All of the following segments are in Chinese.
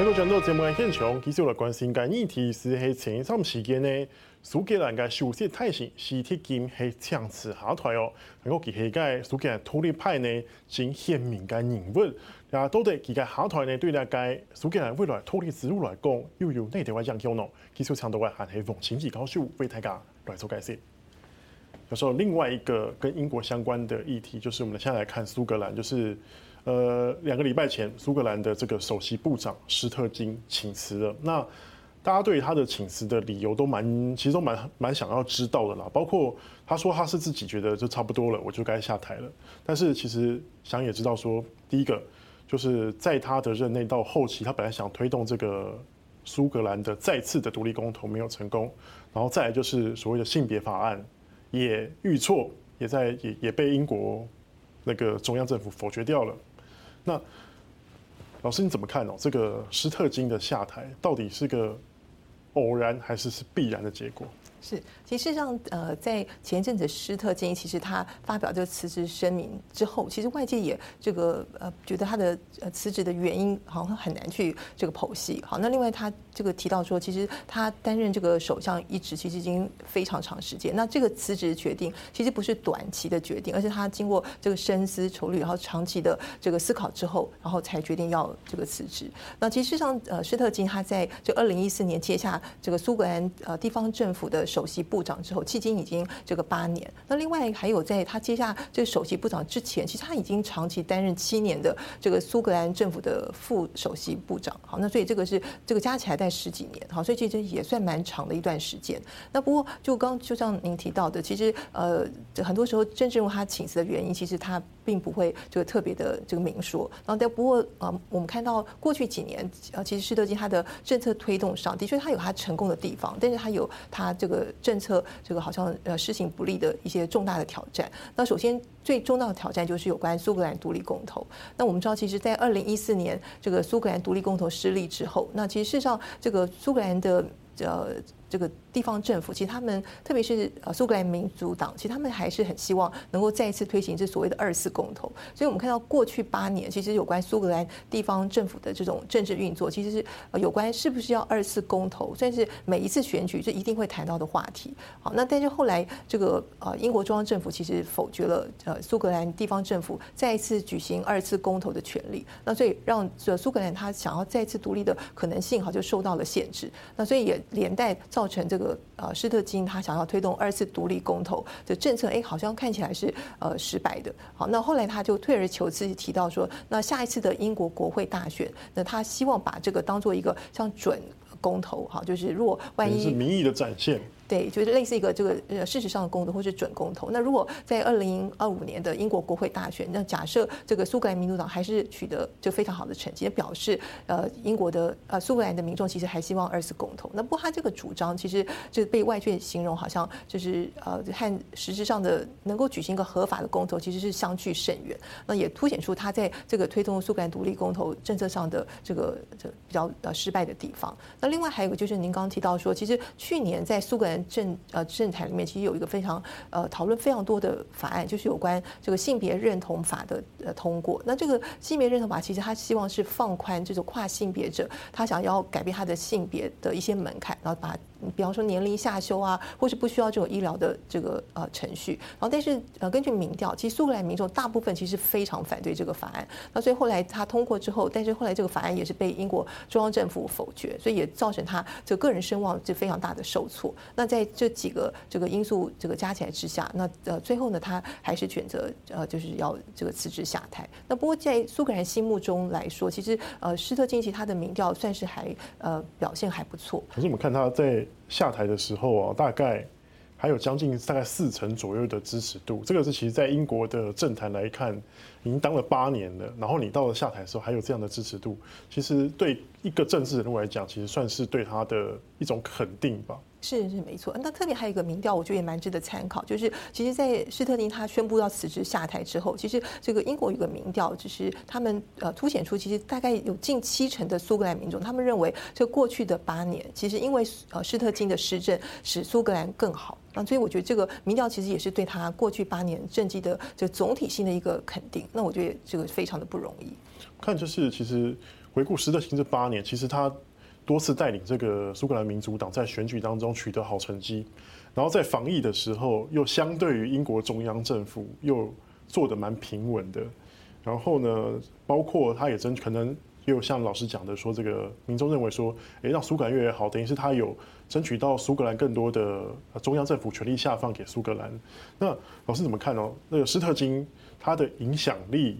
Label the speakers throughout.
Speaker 1: 美国转到节目现场，继续来关心个议题是喺前一段时间呢，苏格兰嘅首席大臣史铁金系强势下台哦。不过佢系个苏格兰独立派呢，真鲜明嘅人物。啊，到底佢嘅下台呢，对呢个苏格兰未来独立之路来讲，又有哪啲嘅影响呢？继续请到嘅还系王清吉教授为大家来做解释。有时候另外一个跟英国相关的议题，就是我们现在来看苏格兰，就是，呃，两个礼拜前苏格兰的这个首席部长施特金请辞了。那大家对他的请辞的理由都蛮，其实都蛮蛮想要知道的啦。包括他说他是自己觉得就差不多了，我就该下台了。但是其实想也知道说，第一个就是在他的任内到后期，他本来想推动这个苏格兰的再次的独立公投没有成功，然后再来就是所谓的性别法案。也遇挫，也在也也被英国那个中央政府否决掉了。那老师你怎么看哦？这个施特金的下台到底是个偶然还是是必然的结果？
Speaker 2: 是，其实上，呃，在前一阵子施特金，其实他发表这个辞职声明之后，其实外界也这个呃觉得他的呃辞职的原因好像很难去这个剖析。好，那另外他这个提到说，其实他担任这个首相一职其实已经非常长时间。那这个辞职决定其实不是短期的决定，而是他经过这个深思熟虑，然后长期的这个思考之后，然后才决定要这个辞职。那其实上，呃，施特金他在这二零一四年接下这个苏格兰呃地方政府的首席部长之后，迄今已经这个八年。那另外还有在他接下这个首席部长之前，其实他已经长期担任七年的这个苏格兰政府的副首席部长。好，那所以这个是这个加起来在十几年。好，所以其实也算蛮长的一段时间。那不过就刚就像您提到的，其实呃很多时候真正他请辞的原因，其实他并不会这个特别的这个明说。然后但不过呃我们看到过去几年呃其实施德金他的政策推动上的确他有他成功的地方，但是他有他这个政策这个好像呃施行不利的一些重大的挑战。那首先最重大的挑战就是有关苏格兰独立公投。那我们知道，其实，在二零一四年这个苏格兰独立公投失利之后，那其实事实上这个苏格兰的呃这个。地方政府其实他们，特别是呃苏格兰民族党，其实他们还是很希望能够再一次推行这所谓的二次公投。所以我们看到过去八年，其实有关苏格兰地方政府的这种政治运作，其实是有关是不是要二次公投，算是每一次选举就一定会谈到的话题。好，那但是后来这个呃英国中央政府其实否决了呃苏格兰地方政府再一次举行二次公投的权利。那所以让这苏格兰他想要再次独立的可能性，好就受到了限制。那所以也连带造造成这个。呃，施特金他想要推动二次独立公投的政策，哎，好像看起来是呃失败的。好，那后来他就退而求次，提到说，那下一次的英国国会大选，那他希望把这个当做一个像准公投，哈，就是如果万一
Speaker 1: 是民意的展现。
Speaker 2: 对，就是类似一个这个呃事实上的公投或是准公投。那如果在二零二五年的英国国会大选，那假设这个苏格兰民主党还是取得就非常好的成绩，表示呃英国的呃苏格兰的民众其实还希望二次公投。那不过他这个主张其实就被外界形容好像就是呃和实质上的能够举行一个合法的公投其实是相距甚远。那也凸显出他在这个推动苏格兰独立公投政策上的这个这比较呃失败的地方。那另外还有一个就是您刚刚提到说，其实去年在苏格兰政呃政坛里面其实有一个非常呃讨论非常多的法案，就是有关这个性别认同法的呃通过。那这个性别认同法其实他希望是放宽这种跨性别者他想要改变他的性别的一些门槛，然后把。比方说年龄下修啊，或是不需要这种医疗的这个呃程序，然后但是呃根据民调，其实苏格兰民众大部分其实非常反对这个法案。那所以后来他通过之后，但是后来这个法案也是被英国中央政府否决，所以也造成他这个个人声望就非常大的受挫。那在这几个这个因素这个加起来之下，那呃最后呢，他还是选择呃就是要这个辞职下台。那不过在苏格兰心目中来说，其实呃施特金其他的民调算是还呃表现还不错。
Speaker 1: 可是我们看他在。下台的时候啊，大概还有将近大概四成左右的支持度，这个是其实在英国的政坛来看，已经当了八年了，然后你到了下台的时候还有这样的支持度，其实对一个政治人物来讲，其实算是对他的一种肯定吧。
Speaker 2: 是是没错，那特别还有一个民调，我觉得也蛮值得参考，就是其实，在施特金他宣布要辞职下台之后，其实这个英国有个民调，就是他们呃凸显出，其实大概有近七成的苏格兰民众，他们认为这过去的八年，其实因为呃施特金的施政使苏格兰更好，那所以我觉得这个民调其实也是对他过去八年政绩的这总体性的一个肯定，那我觉得这个非常的不容易。
Speaker 1: 看就是其实。回顾施特金这八年，其实他多次带领这个苏格兰民族党在选举当中取得好成绩，然后在防疫的时候又相对于英国中央政府又做得蛮平稳的。然后呢，包括他也真可能也有像老师讲的说，这个民众认为说，诶，让苏格兰越好，等于是他有争取到苏格兰更多的中央政府权力下放给苏格兰。那老师怎么看呢？那个施特金他的影响力？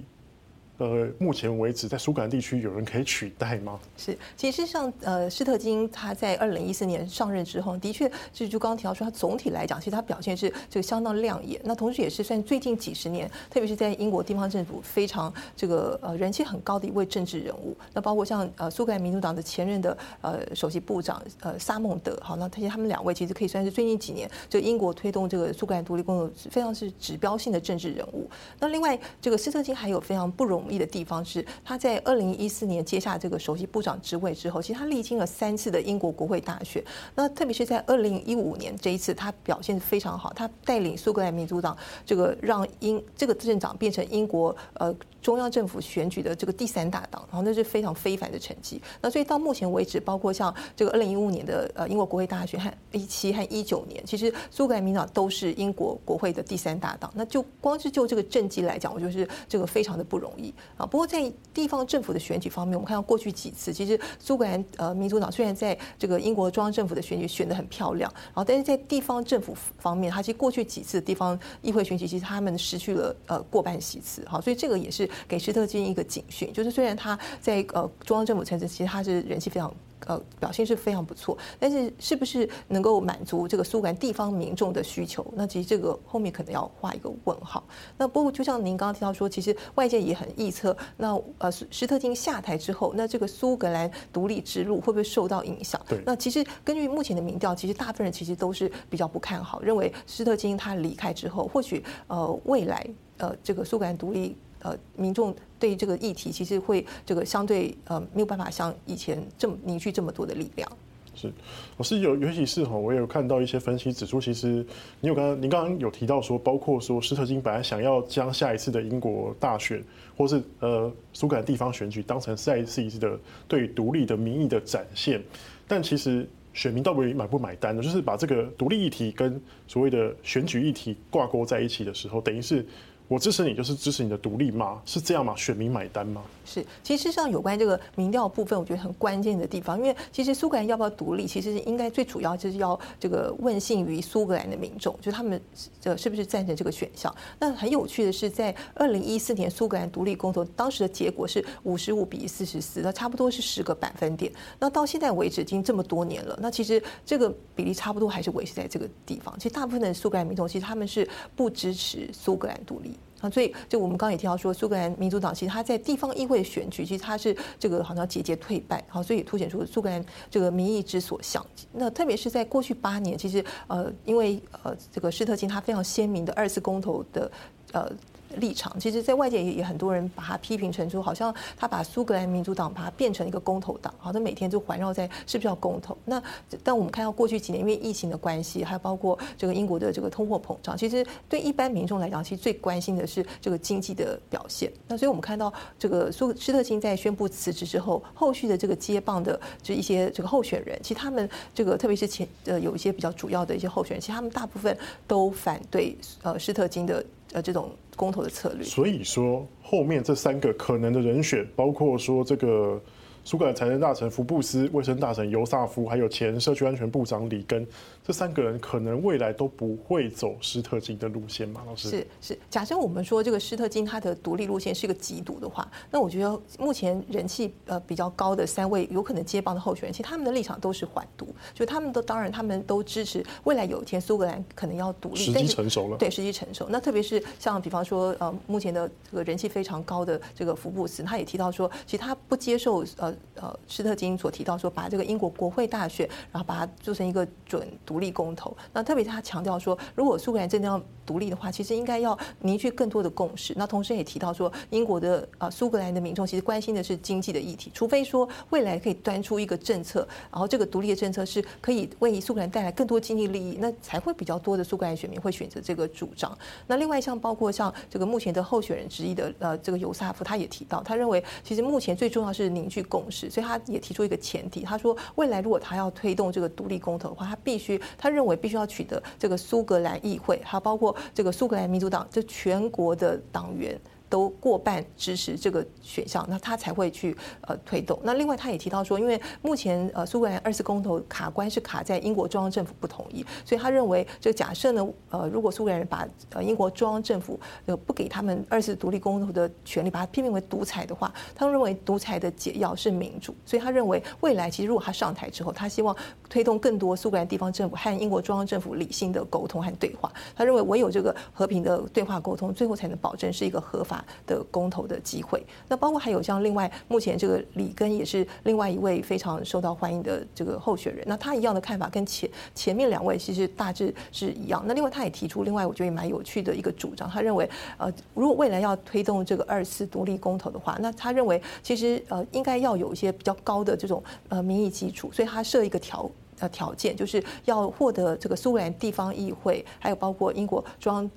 Speaker 1: 呃，目前为止，在苏格兰地区有人可以取代吗？
Speaker 2: 是，其实像呃，施特金他在二零一四年上任之后，的确就是就刚刚提到说，他总体来讲，其实他表现是这个相当亮眼。那同时也是算最近几十年，特别是在英国地方政府非常这个呃人气很高的一位政治人物。那包括像呃苏格兰民主党的前任的呃首席部长呃萨孟德，好，那他他们两位其实可以算是最近几年就英国推动这个苏格兰独立工作非常是指标性的政治人物。那另外这个施特金还有非常不容易的地方是，他在二零一四年接下这个首席部长职位之后，其实他历经了三次的英国国会大选。那特别是在二零一五年这一次，他表现非常好，他带领苏格兰民主党这个让英这个政党变成英国呃。中央政府选举的这个第三大党，然后那是非常非凡的成绩。那所以到目前为止，包括像这个二零一五年的呃英国国会大选和一七和一九年，其实苏格兰民主党都是英国国会的第三大党。那就光是就这个政绩来讲，我就是这个非常的不容易啊。不过在地方政府的选举方面，我们看到过去几次，其实苏格兰呃民主党虽然在这个英国中央政府的选举选得很漂亮，然后但是在地方政府方面，它其实过去几次地方议会选举，其实他们失去了呃过半席次。好，所以这个也是。给施特金一个警讯，就是虽然他在呃中央政府层次，其实他是人气非常呃表现是非常不错，但是是不是能够满足这个苏格兰地方民众的需求？那其实这个后面可能要画一个问号。那不过就像您刚刚提到说，其实外界也很臆测，那呃施特金下台之后，那这个苏格兰独立之路会不会受到影响？
Speaker 1: 对。
Speaker 2: 那其实根据目前的民调，其实大部分人其实都是比较不看好，认为施特金他离开之后，或许呃未来呃这个苏格兰独立。呃，民众对这个议题其实会这个相对呃没有办法像以前这么凝聚这么多的力量。
Speaker 1: 是，我是有尤其是哈，我有看到一些分析指出，其实你有刚刚您刚刚有提到说，包括说施特金本来想要将下一次的英国大选，或是呃苏格兰地方选举当成下一次一次的对独立的民意的展现，但其实选民到底买不买单呢？就是把这个独立议题跟所谓的选举议题挂钩在一起的时候，等于是。我支持你，就是支持你的独立吗？是这样吗？选民买单吗？
Speaker 2: 是，其实上有关这个民调部分，我觉得很关键的地方，因为其实苏格兰要不要独立，其实是应该最主要就是要这个问信于苏格兰的民众，就他们这是不是赞成这个选项。那很有趣的是，在二零一四年苏格兰独立公投，当时的结果是五十五比四十四，那差不多是十个百分点。那到现在为止，已经这么多年了，那其实这个比例差不多还是维持在这个地方。其实大部分的苏格兰民众，其实他们是不支持苏格兰独立。啊，所以就我们刚刚也提到说，苏格兰民主党其实它在地方议会选举，其实它是这个好像节节退败，好，所以凸显出苏格兰这个民意之所向。那特别是在过去八年，其实呃，因为呃这个施特金他非常鲜明的二次公投的呃。立场，其实，在外界也也很多人把他批评成说，好像他把苏格兰民主党把它变成一个公投党，好像每天就环绕在是不是要公投。那但我们看到过去几年，因为疫情的关系，还有包括这个英国的这个通货膨胀，其实对一般民众来讲，其实最关心的是这个经济的表现。那所以我们看到这个苏施特金在宣布辞职之后，后续的这个接棒的就一些这个候选人，其实他们这个特别是前呃有一些比较主要的一些候选人，其实他们大部分都反对呃施特金的呃这种。公投的策略，
Speaker 1: 所以说后面这三个可能的人选，包括说这个。苏格兰财政大臣福布斯、卫生大臣尤萨夫，还有前社区安全部长里根，这三个人可能未来都不会走施特金的路线吗？老师？
Speaker 2: 是是，假设我们说这个施特金他的独立路线是一个极独的话，那我觉得目前人气呃比较高的三位有可能接棒的候选人，其实他们的立场都是缓独，就他们都当然他们都支持未来有一天苏格兰可能要独立，
Speaker 1: 时机成熟了，
Speaker 2: 对，时机成熟。那特别是像比方说呃目前的这个人气非常高的这个福布斯，他也提到说，其实他不接受呃。呃，施特金所提到说，把这个英国国会大选，然后把它做成一个准独独立公投。那特别他强调说，如果苏格兰真的要独立的话，其实应该要凝聚更多的共识。那同时也提到说，英国的啊苏格兰的民众其实关心的是经济的议题，除非说未来可以端出一个政策，然后这个独立的政策是可以为苏格兰带来更多经济利益，那才会比较多的苏格兰选民会选择这个主张。那另外像包括像这个目前的候选人之一的呃这个尤萨夫，他也提到，他认为其实目前最重要是凝聚共识，所以他也提出一个前提，他说未来如果他要推动这个独立公投的话，他必须他认为必须要取得这个苏格兰议会，还有包括这个苏格兰民主党，就全国的党员。都过半支持这个选项，那他才会去呃推动。那另外他也提到说，因为目前呃苏格兰二次公投卡关是卡在英国中央政府不同意，所以他认为这假设呢呃如果苏格兰人把呃英国中央政府呃不给他们二次独立公投的权利，把它批评为独裁的话，他认为独裁的解药是民主，所以他认为未来其实如果他上台之后，他希望推动更多苏格兰地方政府和英国中央政府理性的沟通和对话。他认为唯有这个和平的对话沟通，最后才能保证是一个合法。的公投的机会，那包括还有像另外目前这个里根也是另外一位非常受到欢迎的这个候选人，那他一样的看法跟前前面两位其实大致是一样。那另外他也提出另外我觉得也蛮有趣的一个主张，他认为呃如果未来要推动这个二次独立公投的话，那他认为其实呃应该要有一些比较高的这种呃民意基础，所以他设一个条呃条件，就是要获得这个苏格兰地方议会，还有包括英国中央。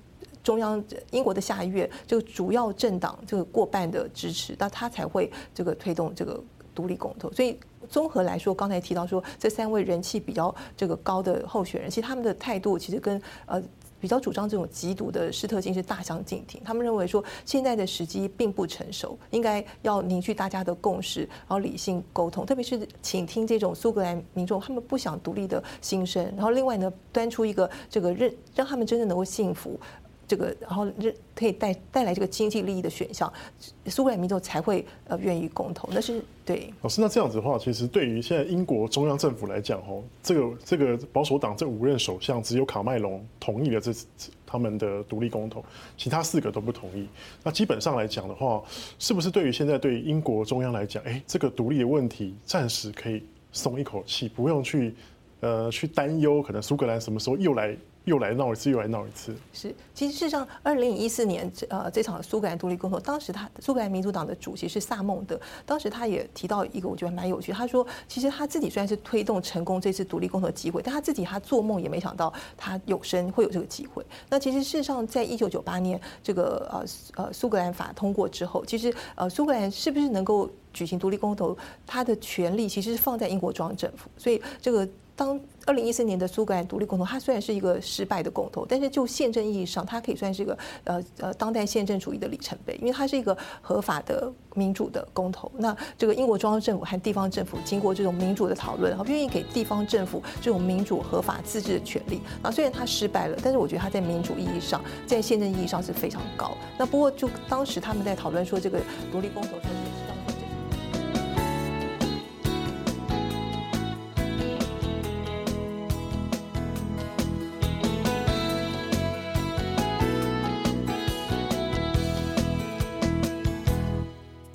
Speaker 2: 中央英国的下议院这个主要政党这个过半的支持，那他才会这个推动这个独立公投。所以综合来说，刚才提到说这三位人气比较这个高的候选人，其实他们的态度其实跟呃比较主张这种极独的施特金是大相径庭。他们认为说现在的时机并不成熟，应该要凝聚大家的共识，然后理性沟通，特别是倾听这种苏格兰民众他们不想独立的心声，然后另外呢端出一个这个让让他们真正能够幸福。这个，然后可以带带来这个经济利益的选项，苏格兰民众才会呃愿意公投。那是对
Speaker 1: 老师，那这样子的话，其实对于现在英国中央政府来讲，哦，这个这个保守党这五任首相只有卡麦隆同意了这他们的独立公投，其他四个都不同意。那基本上来讲的话，是不是对于现在对英国中央来讲，哎，这个独立的问题暂时可以松一口气，不用去呃去担忧，可能苏格兰什么时候又来。又来闹一次，又来闹一次。
Speaker 2: 是，其实事实上，二零一四年，呃，这场苏格兰独立公投，当时他苏格兰民主党的主席是萨孟德，当时他也提到一个我觉得蛮有趣，他说，其实他自己虽然是推动成功这次独立公投的机会，但他自己他做梦也没想到他有生会有这个机会。那其实事实上，在一九九八年这个呃呃苏格兰法通过之后，其实呃苏格兰是不是能够举行独立公投，他的权力其实是放在英国中央政府，所以这个。当二零一四年的苏格兰独立公投，它虽然是一个失败的公投，但是就宪政意义上，它可以算是一个呃呃当代宪政主义的里程碑，因为它是一个合法的民主的公投。那这个英国中央政府和地方政府经过这种民主的讨论，然后愿意给地方政府这种民主合法自治的权利。啊，虽然它失败了，但是我觉得它在民主意义上，在宪政意义上是非常高。那不过就当时他们在讨论说这个独立公投。